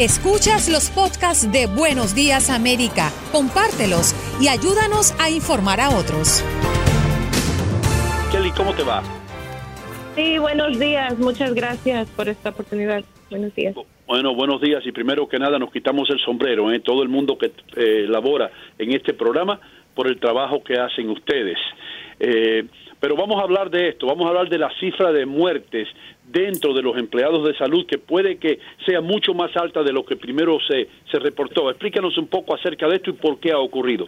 Escuchas los podcasts de Buenos Días América, compártelos y ayúdanos a informar a otros. Kelly, ¿cómo te va? Sí, buenos días. Muchas gracias por esta oportunidad. Buenos días. Bueno, buenos días y primero que nada nos quitamos el sombrero, ¿eh? todo el mundo que eh, labora en este programa por el trabajo que hacen ustedes. Eh, pero vamos a hablar de esto, vamos a hablar de la cifra de muertes dentro de los empleados de salud que puede que sea mucho más alta de lo que primero se, se reportó. Explícanos un poco acerca de esto y por qué ha ocurrido.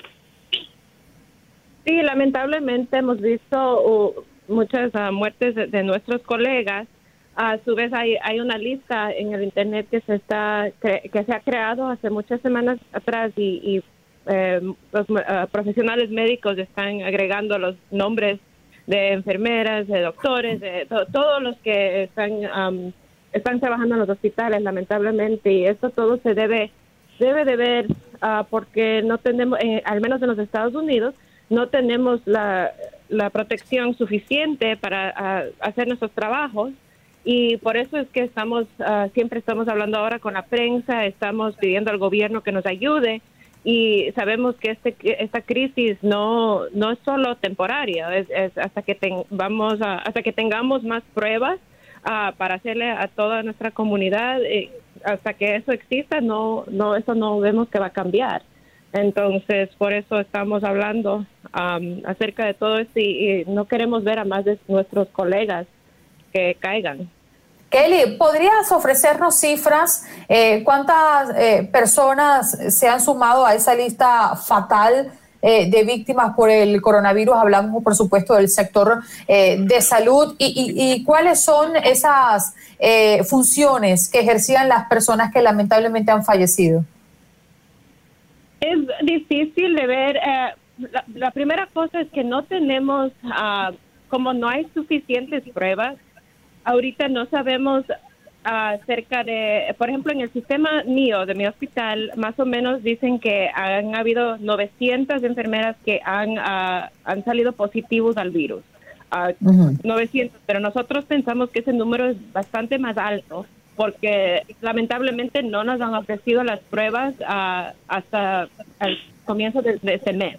Sí, lamentablemente hemos visto uh, muchas uh, muertes de, nuestros colegas. A su vez hay, hay una lista en el internet que se está que se ha creado hace muchas semanas atrás y, eh, los uh, profesionales médicos están agregando los nombres de enfermeras, de doctores, de todos los que están están trabajando en los hospitales, lamentablemente, y esto todo se debe debe de ver uh, porque no tenemos, eh, al menos en los Estados Unidos, no tenemos la, la protección suficiente para uh, hacer nuestros trabajos y por eso es que estamos uh, siempre estamos hablando ahora con la prensa, estamos pidiendo al gobierno que nos ayude y sabemos que este, esta crisis no, no es solo temporaria, es, hasta que vamos hasta que tengamos más pruebas uh, para hacerle a toda nuestra comunidad, eh, hasta que eso exista, no, no, eso no vemos que va a cambiar. Entonces, por eso estamos hablando um, acerca de todo esto y, y no queremos ver a más de nuestros colegas que caigan. Kelly, ¿podrías ofrecernos cifras? Eh, ¿Cuántas eh, personas se han sumado a esa lista fatal eh, de víctimas por el coronavirus? Hablamos, por supuesto, del sector de salud. ¿Y, cuáles son esas funciones que ejercían las personas que lamentablemente han fallecido? Es difícil de ver. La, primera cosa es que no tenemos, ah, como no hay suficientes pruebas, ahorita no sabemos acerca de, por ejemplo, en el sistema mío de mi hospital, más o menos dicen que han habido 900 enfermeras que han, ah, han salido positivos al virus. 900, pero nosotros pensamos que ese número es bastante más alto porque lamentablemente no nos han ofrecido las pruebas ah, hasta el comienzo de, este mes.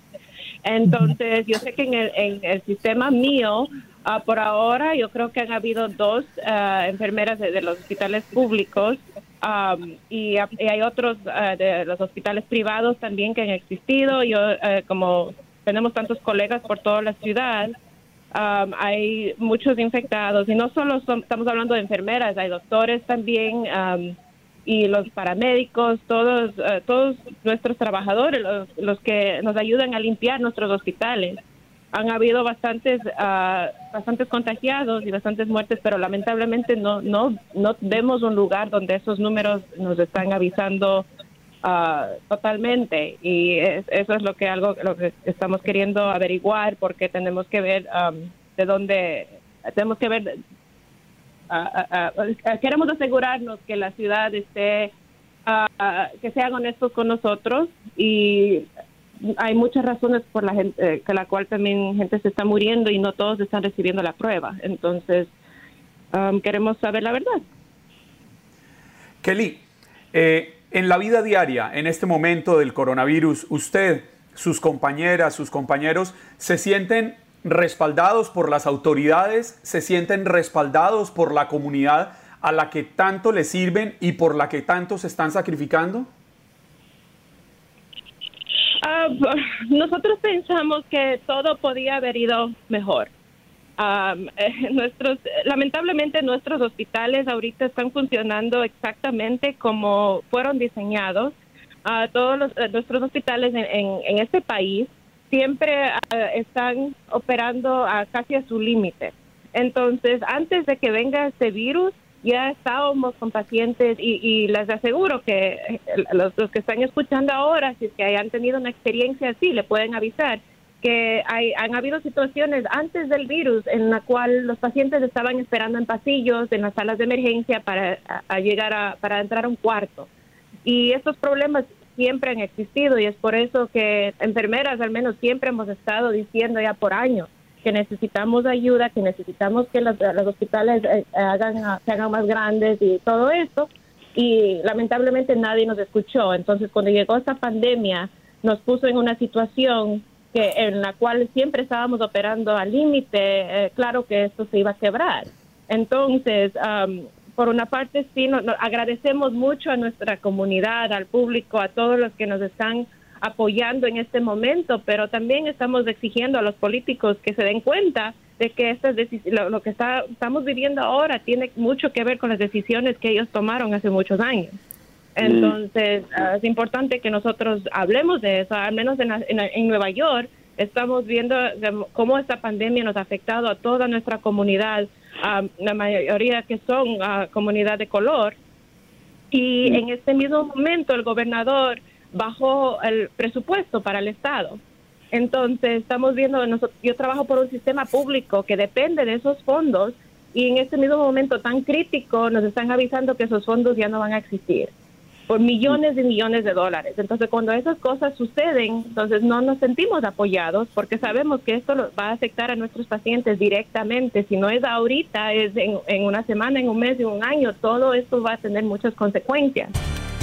Entonces, yo sé que en el, en el sistema mío Ah, por ahora yo creo que han habido dos ah, enfermeras de, los hospitales públicos y, hay otros ah, de los hospitales privados también que han existido. Yo, como tenemos tantos colegas por toda la ciudad, hay muchos infectados y no solo estamos hablando de enfermeras, hay doctores también y los paramédicos, todos, todos nuestros trabajadores, los, los que nos ayudan a limpiar nuestros hospitales han habido bastantes uh, bastantes contagiados y bastantes muertes, pero lamentablemente no no no vemos un lugar donde esos números nos están avisando uh, totalmente. Y eso es lo que algo lo que estamos queriendo averiguar porque tenemos que ver um, de dónde tenemos que ver uh, queremos asegurarnos que la ciudad esté que sean honestos con nosotros y hay muchas razones por la gente, eh, que la cual también gente se está muriendo y no todos están recibiendo la prueba. Entonces, um, queremos saber la verdad. Kelly, eh, en la vida diaria, en este momento del coronavirus, usted, sus compañeras, sus compañeros, ¿se sienten respaldados por las autoridades? ¿Se sienten respaldados por la comunidad a la que tanto le sirven y por la que tanto se están sacrificando? Ah, nosotros pensamos que todo podía haber ido mejor. Eh, nuestros, lamentablemente nuestros hospitales ahorita están funcionando exactamente como fueron diseñados. Uh, todos los, eh, nuestros hospitales en, en, este país siempre ah, están operando a casi a su límite. Entonces, antes de que venga este virus, ya estábamos con pacientes y, les aseguro que eh, los, que están escuchando ahora, si es que hayan tenido una experiencia así, le pueden avisar que hay, han habido situaciones antes del virus en la cual los pacientes estaban esperando en pasillos, en las salas de emergencia para llegar a, para entrar a un cuarto. Y estos problemas siempre han existido y es por eso que enfermeras al menos siempre hemos estado diciendo ya por años que necesitamos ayuda, que necesitamos que los, hospitales eh, hagan, se hagan más grandes y todo esto. y lamentablemente nadie nos escuchó. Entonces, cuando llegó esta pandemia, nos puso en una situación que en la cual siempre estábamos operando al límite, eh, claro que esto se iba a quebrar. Entonces, por una parte, sí, agradecemos mucho a nuestra comunidad, al público, a todos los que nos están apoyando en este momento, pero también estamos exigiendo a los políticos que se den cuenta de que estas lo, lo que está, estamos viviendo ahora tiene mucho que ver con las decisiones que ellos tomaron hace muchos años. Mm. Entonces, ah, es importante que nosotros hablemos de eso, al menos en, en, Nueva York estamos viendo cómo esta pandemia nos ha afectado a toda nuestra comunidad, a la mayoría que son a comunidad de color. Y mm. en este mismo momento el gobernador bajó el presupuesto para el Estado. Entonces, estamos viendo, yo trabajo por un sistema público que depende de esos fondos y en este mismo momento tan crítico nos están avisando que esos fondos ya no van a existir por millones y millones de dólares. Entonces, cuando esas cosas suceden, entonces no nos sentimos apoyados porque sabemos que esto va a afectar a nuestros pacientes directamente. Si no es ahorita, es en, en una semana, en un mes, en un año, todo esto va a tener muchas consecuencias.